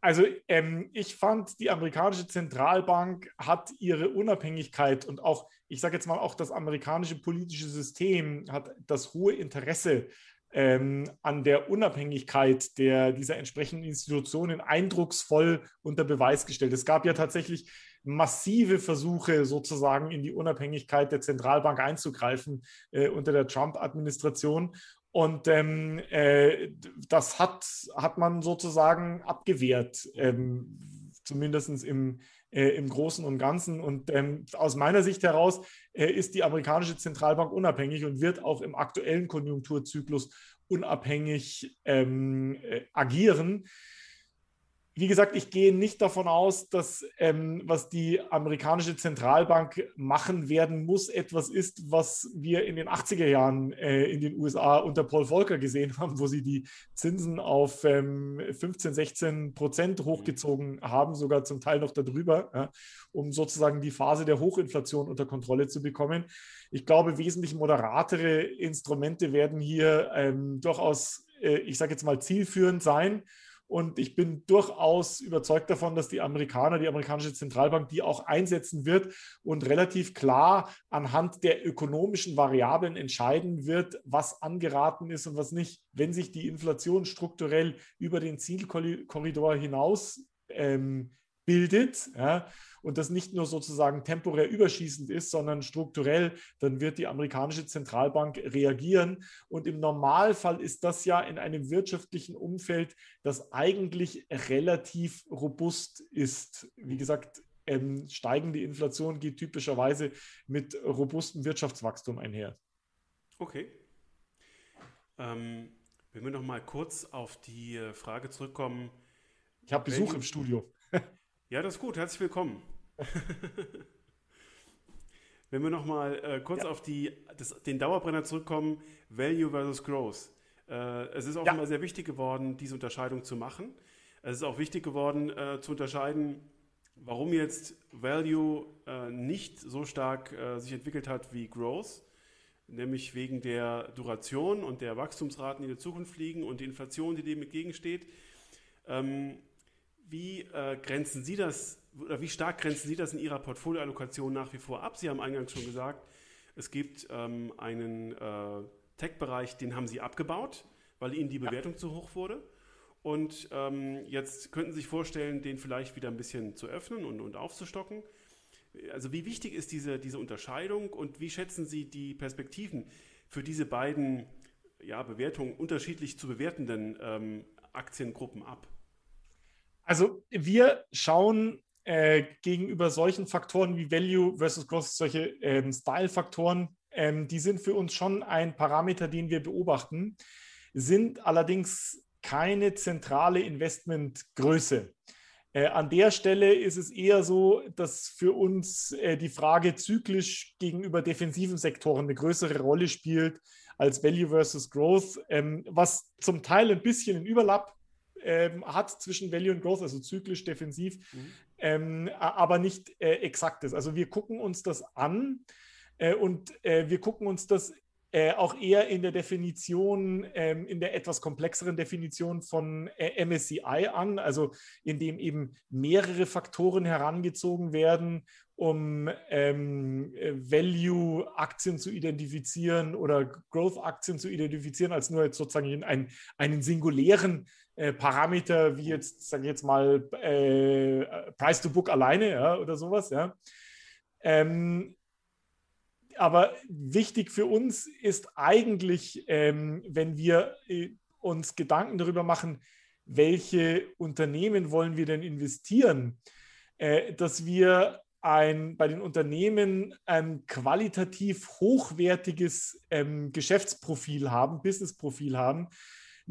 Also ähm, ich fand, die amerikanische Zentralbank hat ihre Unabhängigkeit und auch, ich sage jetzt mal, auch das amerikanische politische System hat das hohe Interesse ähm, an der Unabhängigkeit der, dieser entsprechenden Institutionen eindrucksvoll unter Beweis gestellt. Es gab ja tatsächlich massive Versuche, sozusagen in die Unabhängigkeit der Zentralbank einzugreifen äh, unter der Trump-Administration. Und ähm, äh, das hat, hat man sozusagen abgewehrt, ähm, zumindest im, äh, im Großen und Ganzen. Und ähm, aus meiner Sicht heraus äh, ist die amerikanische Zentralbank unabhängig und wird auch im aktuellen Konjunkturzyklus unabhängig ähm, äh, agieren wie gesagt, ich gehe nicht davon aus, dass ähm, was die amerikanische Zentralbank machen werden muss, etwas ist, was wir in den 80er Jahren äh, in den USA unter Paul Volcker gesehen <laughs> haben, wo sie die Zinsen auf ähm, 15, 16 Prozent hochgezogen haben, sogar zum Teil noch darüber, ja, um sozusagen die Phase der Hochinflation unter Kontrolle zu bekommen. Ich glaube, wesentlich moderatere Instrumente werden hier ähm, durchaus, äh, ich sage jetzt mal, zielführend sein. Und ich bin durchaus überzeugt davon, dass die Amerikaner, die amerikanische Zentralbank, die auch einsetzen wird und relativ klar anhand der ökonomischen Variablen entscheiden wird, was angeraten ist und was nicht. Wenn sich die Inflation strukturell über den Zielkorridor hinaus ähm, bildet, ja, und das nicht nur sozusagen temporär überschießend ist, sondern strukturell, dann wird die amerikanische Zentralbank reagieren. Und im Normalfall ist das ja in einem wirtschaftlichen Umfeld, das eigentlich relativ robust ist. Wie gesagt, ähm, steigende Inflation geht typischerweise mit robustem Wirtschaftswachstum einher. Okay. Ähm, wenn wir noch mal kurz auf die äh, Frage zurückkommen. Ich habe Besuch im Studio. <laughs> Ja, das ist gut. Herzlich willkommen. <laughs> Wenn wir nochmal äh, kurz ja. auf die, das, den Dauerbrenner zurückkommen, Value versus Growth. Äh, es ist auch ja. immer sehr wichtig geworden, diese Unterscheidung zu machen. Es ist auch wichtig geworden, äh, zu unterscheiden, warum jetzt Value äh, nicht so stark äh, sich entwickelt hat wie Growth, nämlich wegen der Duration und der Wachstumsraten, die in der Zukunft liegen und die Inflation, die dem entgegensteht. Ähm, wie äh, grenzen Sie das oder wie stark grenzen Sie das in Ihrer Portfolioallokation nach wie vor ab? Sie haben eingangs schon gesagt, es gibt ähm, einen äh, Tech-Bereich, den haben Sie abgebaut, weil Ihnen die Bewertung ja. zu hoch wurde. Und ähm, jetzt könnten Sie sich vorstellen, den vielleicht wieder ein bisschen zu öffnen und, und aufzustocken. Also wie wichtig ist diese, diese Unterscheidung und wie schätzen Sie die Perspektiven für diese beiden ja, Bewertungen unterschiedlich zu bewertenden ähm, Aktiengruppen ab? Also wir schauen äh, gegenüber solchen Faktoren wie Value versus Growth, solche ähm, Style-Faktoren, ähm, die sind für uns schon ein Parameter, den wir beobachten, sind allerdings keine zentrale Investmentgröße. Äh, an der Stelle ist es eher so, dass für uns äh, die Frage zyklisch gegenüber defensiven Sektoren eine größere Rolle spielt als Value versus Growth, ähm, was zum Teil ein bisschen in Überlapp ähm, hat zwischen Value und Growth, also zyklisch defensiv, mhm. Ähm, aber nicht äh, exakt ist. Also wir gucken uns das an äh, und äh, wir gucken uns das äh, auch eher in der Definition, ähm, in der etwas komplexeren Definition von äh, MSCI an, also in dem eben mehrere Faktoren herangezogen werden, um ähm, Value-Aktien zu identifizieren oder Growth-Aktien zu identifizieren, als nur jetzt sozusagen einen, einen singulären äh, Parameter wie jetzt, sage ich jetzt mal, äh, Price to Book alleine ja, oder sowas. Ja. Ähm, aber wichtig für uns ist eigentlich, ähm, wenn wir äh, uns Gedanken darüber machen, welche Unternehmen wollen wir denn investieren, äh, dass wir ein, bei den Unternehmen ein qualitativ hochwertiges ähm, Geschäftsprofil haben, Businessprofil haben,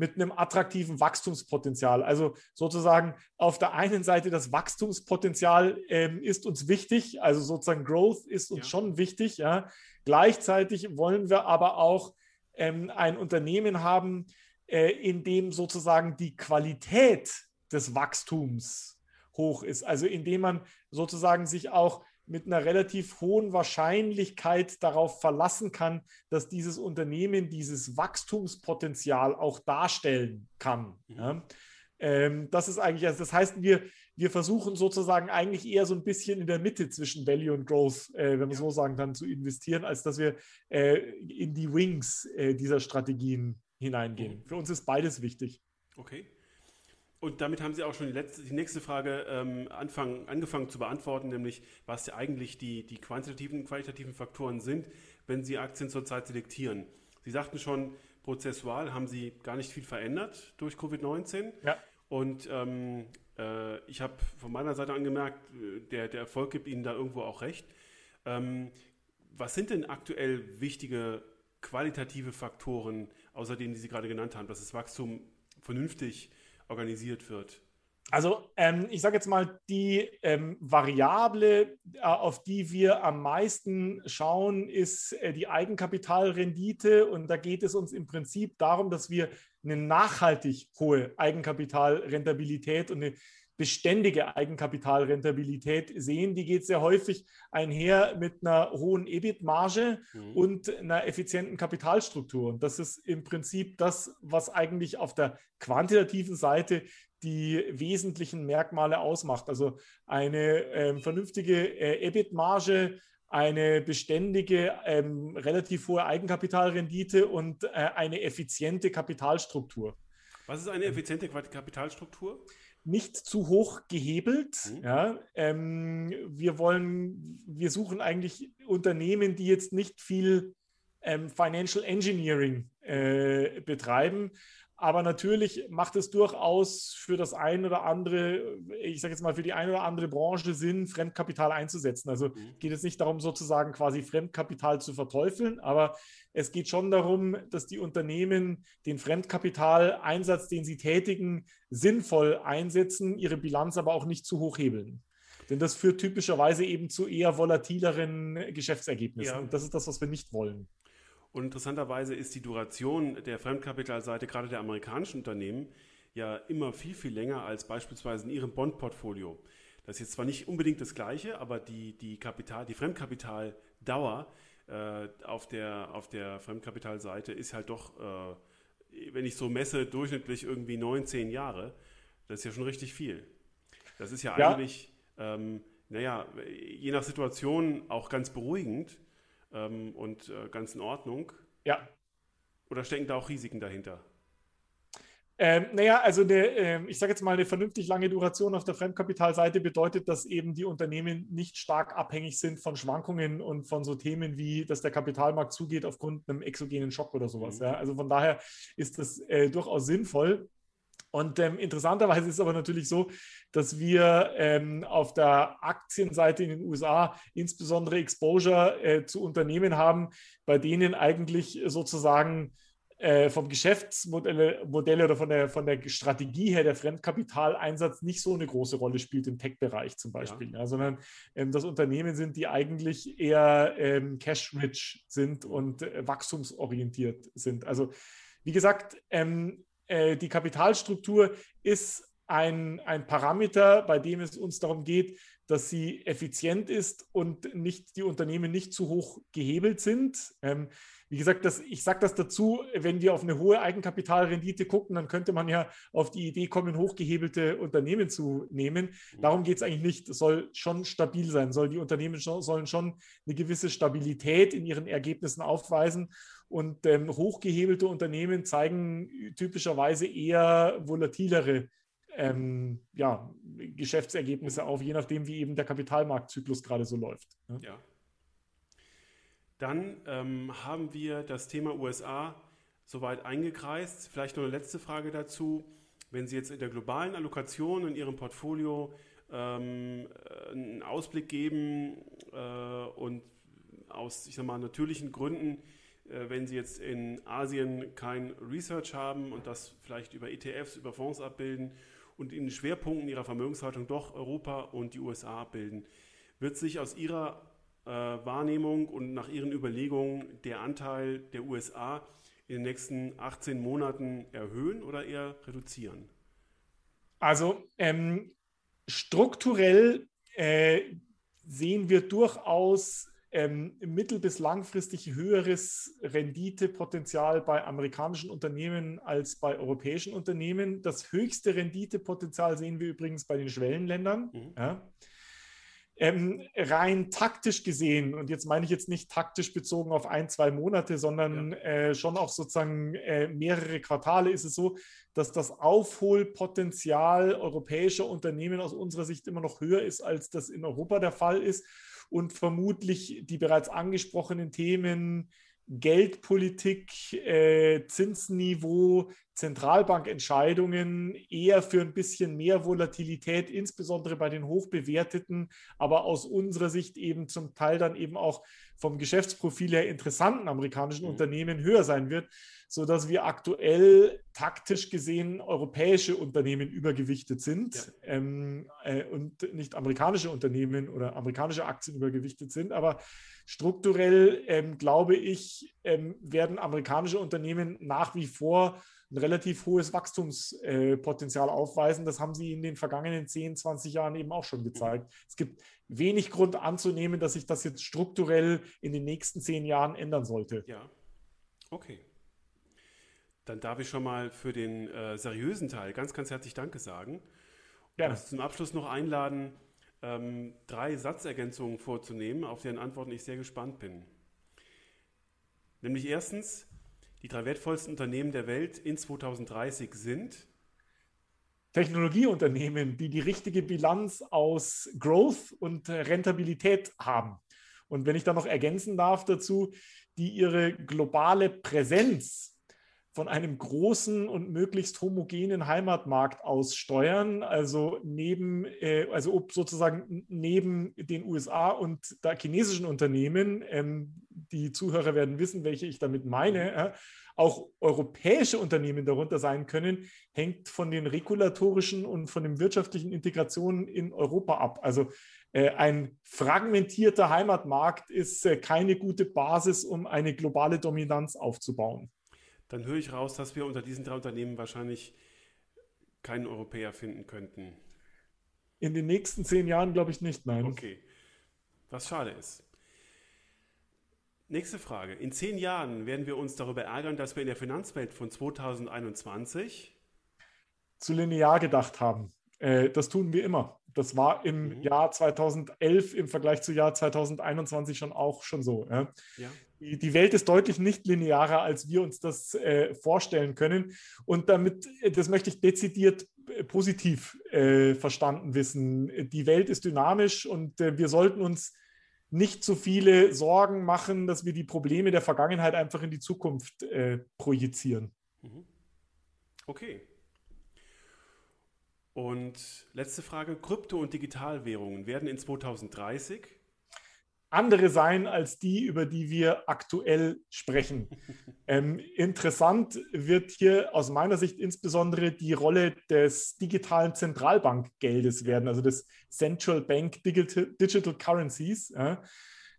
mit einem attraktiven Wachstumspotenzial. Also sozusagen auf der einen Seite das Wachstumspotenzial ähm, ist uns wichtig, also sozusagen Growth ist uns ja. schon wichtig. Ja. Gleichzeitig wollen wir aber auch ähm, ein Unternehmen haben, äh, in dem sozusagen die Qualität des Wachstums hoch ist. Also indem man sozusagen sich auch mit einer relativ hohen Wahrscheinlichkeit darauf verlassen kann, dass dieses Unternehmen dieses Wachstumspotenzial auch darstellen kann. Mhm. Ja. Ähm, das ist eigentlich, also das heißt, wir, wir versuchen sozusagen eigentlich eher so ein bisschen in der Mitte zwischen Value und Growth, äh, wenn man ja. so sagen kann, zu investieren, als dass wir äh, in die Wings äh, dieser Strategien hineingehen. Mhm. Für uns ist beides wichtig. Okay. Und damit haben Sie auch schon die, letzte, die nächste Frage ähm, anfangen, angefangen zu beantworten, nämlich was ja eigentlich die, die quantitativen und qualitativen Faktoren sind, wenn Sie Aktien zurzeit selektieren. Sie sagten schon, prozessual haben Sie gar nicht viel verändert durch Covid-19. Ja. Und ähm, äh, ich habe von meiner Seite angemerkt, äh, der, der Erfolg gibt Ihnen da irgendwo auch recht. Ähm, was sind denn aktuell wichtige qualitative Faktoren, außer denen, die Sie gerade genannt haben, dass das Wachstum vernünftig organisiert wird? Also ähm, ich sage jetzt mal, die ähm, Variable, äh, auf die wir am meisten schauen, ist äh, die Eigenkapitalrendite. Und da geht es uns im Prinzip darum, dass wir eine nachhaltig hohe Eigenkapitalrentabilität und eine beständige Eigenkapitalrentabilität sehen. Die geht sehr häufig einher mit einer hohen EBIT-Marge mhm. und einer effizienten Kapitalstruktur. Und das ist im Prinzip das, was eigentlich auf der quantitativen Seite die wesentlichen Merkmale ausmacht. Also eine äh, vernünftige äh, EBIT-Marge, eine beständige, ähm, relativ hohe Eigenkapitalrendite und äh, eine effiziente Kapitalstruktur. Was ist eine effiziente Kapitalstruktur? Nicht zu hoch gehebelt. Mhm. Ja, ähm, wir wollen, wir suchen eigentlich Unternehmen, die jetzt nicht viel ähm, Financial Engineering äh, betreiben, aber natürlich macht es durchaus für das ein oder andere, ich sage jetzt mal, für die eine oder andere Branche Sinn, Fremdkapital einzusetzen. Also mhm. geht es nicht darum, sozusagen quasi Fremdkapital zu verteufeln, aber es geht schon darum, dass die Unternehmen den Fremdkapitaleinsatz, den sie tätigen, sinnvoll einsetzen, ihre Bilanz aber auch nicht zu hoch hebeln. Denn das führt typischerweise eben zu eher volatileren Geschäftsergebnissen. Ja. Und das ist das, was wir nicht wollen. Und interessanterweise ist die Duration der Fremdkapitalseite gerade der amerikanischen Unternehmen ja immer viel, viel länger als beispielsweise in ihrem Bondportfolio. Das ist jetzt zwar nicht unbedingt das Gleiche, aber die, die, Kapital, die Fremdkapitaldauer äh, auf, der, auf der Fremdkapitalseite ist halt doch, äh, wenn ich so messe, durchschnittlich irgendwie 19 Jahre. Das ist ja schon richtig viel. Das ist ja, ja. eigentlich, ähm, naja, je nach Situation auch ganz beruhigend ähm, und äh, ganz in Ordnung. Ja. Oder stecken da auch Risiken dahinter? Ähm, naja, also eine, äh, ich sage jetzt mal, eine vernünftig lange Duration auf der Fremdkapitalseite bedeutet, dass eben die Unternehmen nicht stark abhängig sind von Schwankungen und von so Themen wie, dass der Kapitalmarkt zugeht aufgrund einem exogenen Schock oder sowas. Mhm. Ja. Also von daher ist das äh, durchaus sinnvoll. Und ähm, interessanterweise ist es aber natürlich so, dass wir ähm, auf der Aktienseite in den USA insbesondere Exposure äh, zu Unternehmen haben, bei denen eigentlich sozusagen äh, vom Geschäftsmodell oder von der, von der Strategie her der Fremdkapitaleinsatz nicht so eine große Rolle spielt im Tech-Bereich zum Beispiel, ja. Ja, sondern ähm, das Unternehmen sind, die eigentlich eher ähm, cash-rich sind und äh, wachstumsorientiert sind. Also wie gesagt, ähm, äh, die Kapitalstruktur ist ein, ein Parameter, bei dem es uns darum geht, dass sie effizient ist und nicht die Unternehmen nicht zu hoch gehebelt sind. Ähm, wie gesagt, das, ich sage das dazu, wenn wir auf eine hohe Eigenkapitalrendite gucken, dann könnte man ja auf die Idee kommen, hochgehebelte Unternehmen zu nehmen. Darum geht es eigentlich nicht. Es soll schon stabil sein, soll die Unternehmen schon, sollen schon eine gewisse Stabilität in ihren Ergebnissen aufweisen. Und ähm, hochgehebelte Unternehmen zeigen typischerweise eher volatilere ähm, ja, Geschäftsergebnisse auf, je nachdem, wie eben der Kapitalmarktzyklus gerade so läuft. Ne? Ja. Dann ähm, haben wir das Thema USA soweit eingekreist. Vielleicht noch eine letzte Frage dazu. Wenn Sie jetzt in der globalen Allokation in Ihrem Portfolio ähm, einen Ausblick geben äh, und aus, ich sag mal, natürlichen Gründen äh, wenn Sie jetzt in Asien kein Research haben und das vielleicht über ETFs, über Fonds abbilden und in Schwerpunkten Ihrer Vermögenshaltung doch Europa und die USA abbilden, wird sich aus Ihrer äh, Wahrnehmung und nach Ihren Überlegungen der Anteil der USA in den nächsten 18 Monaten erhöhen oder eher reduzieren? Also ähm, strukturell äh, sehen wir durchaus ähm, mittel- bis langfristig höheres Renditepotenzial bei amerikanischen Unternehmen als bei europäischen Unternehmen. Das höchste Renditepotenzial sehen wir übrigens bei den Schwellenländern. Mhm. Ja. Ähm, rein taktisch gesehen, und jetzt meine ich jetzt nicht taktisch bezogen auf ein, zwei Monate, sondern ja. äh, schon auf sozusagen äh, mehrere Quartale, ist es so, dass das Aufholpotenzial europäischer Unternehmen aus unserer Sicht immer noch höher ist, als das in Europa der Fall ist. Und vermutlich die bereits angesprochenen Themen Geldpolitik, äh, Zinsniveau, Zentralbankentscheidungen eher für ein bisschen mehr Volatilität, insbesondere bei den hochbewerteten, aber aus unserer Sicht eben zum Teil dann eben auch vom Geschäftsprofil her interessanten amerikanischen mhm. Unternehmen höher sein wird, sodass wir aktuell taktisch gesehen europäische Unternehmen übergewichtet sind ja. ähm, äh, und nicht amerikanische Unternehmen oder amerikanische Aktien übergewichtet sind. Aber strukturell, ähm, glaube ich, ähm, werden amerikanische Unternehmen nach wie vor ein relativ hohes Wachstumspotenzial aufweisen. Das haben sie in den vergangenen 10, 20 Jahren eben auch schon gezeigt. Es gibt wenig Grund anzunehmen, dass sich das jetzt strukturell in den nächsten zehn Jahren ändern sollte. Ja, okay. Dann darf ich schon mal für den äh, seriösen Teil ganz, ganz herzlich Danke sagen. Gerne. Und zum Abschluss noch einladen, ähm, drei Satzergänzungen vorzunehmen, auf deren Antworten ich sehr gespannt bin. Nämlich erstens, die drei wertvollsten Unternehmen der Welt in 2030 sind Technologieunternehmen, die die richtige Bilanz aus Growth und Rentabilität haben. Und wenn ich da noch ergänzen darf dazu, die ihre globale Präsenz von einem großen und möglichst homogenen Heimatmarkt aus steuern, also neben, äh, also sozusagen neben den USA und der chinesischen Unternehmen, ähm, die Zuhörer werden wissen, welche ich damit meine, äh, auch europäische Unternehmen darunter sein können, hängt von den regulatorischen und von den wirtschaftlichen Integrationen in Europa ab. Also äh, ein fragmentierter Heimatmarkt ist äh, keine gute Basis, um eine globale Dominanz aufzubauen dann höre ich raus, dass wir unter diesen drei Unternehmen wahrscheinlich keinen Europäer finden könnten. In den nächsten zehn Jahren glaube ich nicht, nein. Okay. Was schade ist. Nächste Frage. In zehn Jahren werden wir uns darüber ärgern, dass wir in der Finanzwelt von 2021 zu linear gedacht haben. Äh, das tun wir immer. Das war im mhm. Jahr 2011 im Vergleich zu Jahr 2021 schon auch schon so. Ja? Ja. Die, die, Welt ist deutlich nicht linearer, als wir uns das äh, vorstellen können. Und damit, äh, das möchte ich dezidiert positiv verstanden wissen. Die Welt ist dynamisch und wir sollten uns nicht zu viele Sorgen machen, dass wir die Probleme der Vergangenheit einfach in die Zukunft äh, projizieren. Mhm. Okay. Und letzte Frage, Krypto- und Digitalwährungen werden in 2030 andere sein als die, über die wir aktuell sprechen. <laughs> Ähm, interessant wird hier aus meiner Sicht insbesondere die Rolle des digitalen Zentralbankgeldes werden, also des Central Bank Digital, Digital Currencies. Ja.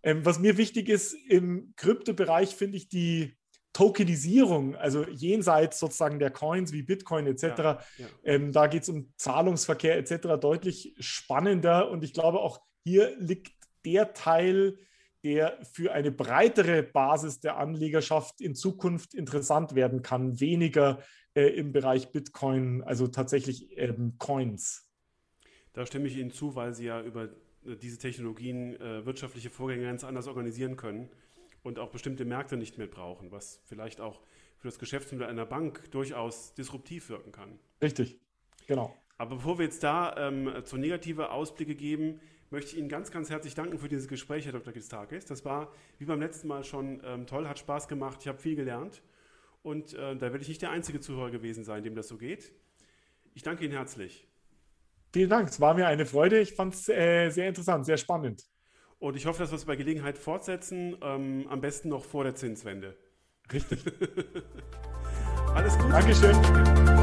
Ähm, was mir wichtig ist im Kryptobereich, finde ich die Tokenisierung, also jenseits sozusagen der Coins wie Bitcoin etc., ja, ja. ähm, da geht es um Zahlungsverkehr etc., deutlich spannender. Und ich glaube, auch hier liegt der Teil, der für eine breitere Basis der Anlegerschaft in Zukunft interessant werden kann, weniger äh, im Bereich Bitcoin, also tatsächlich ähm, Coins. Da stimme ich Ihnen zu, weil Sie ja über äh, diese Technologien äh, wirtschaftliche Vorgänge ganz anders organisieren können und auch bestimmte Märkte nicht mehr brauchen, was vielleicht auch für das Geschäftsmodell einer Bank durchaus disruptiv wirken kann. Richtig, genau. Aber bevor wir jetzt da ähm, zu negative Ausblicke geben, möchte ich Ihnen ganz, ganz herzlich danken für dieses Gespräch, Herr Dr. Gistakis. Das war wie beim letzten Mal schon ähm, toll, hat Spaß gemacht, ich habe viel gelernt und äh, da werde ich nicht der einzige Zuhörer gewesen sein, dem das so geht. Ich danke Ihnen herzlich. Vielen Dank, es war mir eine Freude. Ich fand es äh, sehr interessant, sehr spannend. Und ich hoffe, dass wir es bei Gelegenheit fortsetzen, ähm, am besten noch vor der Zinswende. Richtig. <laughs> Alles gut. Dankeschön.